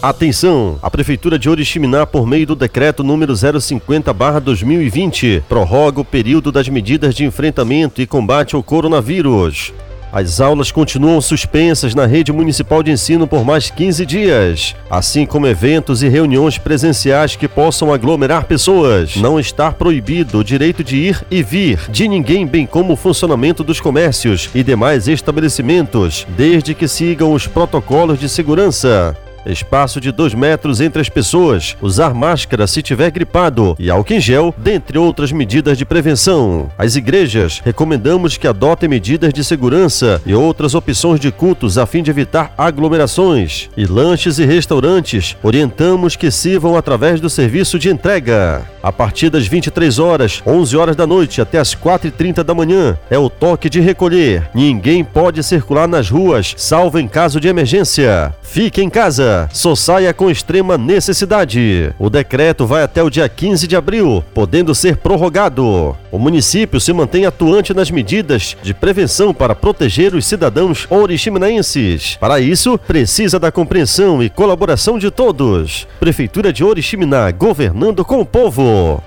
Atenção! A Prefeitura de Oriximiná, por meio do decreto número 050-2020, prorroga o período das medidas de enfrentamento e combate ao coronavírus. As aulas continuam suspensas na rede municipal de ensino por mais 15 dias, assim como eventos e reuniões presenciais que possam aglomerar pessoas. Não está proibido o direito de ir e vir de ninguém, bem como o funcionamento dos comércios e demais estabelecimentos, desde que sigam os protocolos de segurança espaço de 2 metros entre as pessoas, usar máscara se tiver gripado e álcool em gel, dentre outras medidas de prevenção. As igrejas recomendamos que adotem medidas de segurança e outras opções de cultos a fim de evitar aglomerações. E lanches e restaurantes orientamos que sirvam através do serviço de entrega. A partir das 23 horas, 11 horas da noite até as 4h30 da manhã é o toque de recolher. Ninguém pode circular nas ruas, salvo em caso de emergência. Fique em casa, só saia com extrema necessidade. O decreto vai até o dia 15 de abril, podendo ser prorrogado. O município se mantém atuante nas medidas de prevenção para proteger os cidadãos oriximinaenses. Para isso, precisa da compreensão e colaboração de todos. Prefeitura de Oriximiná, governando com o povo.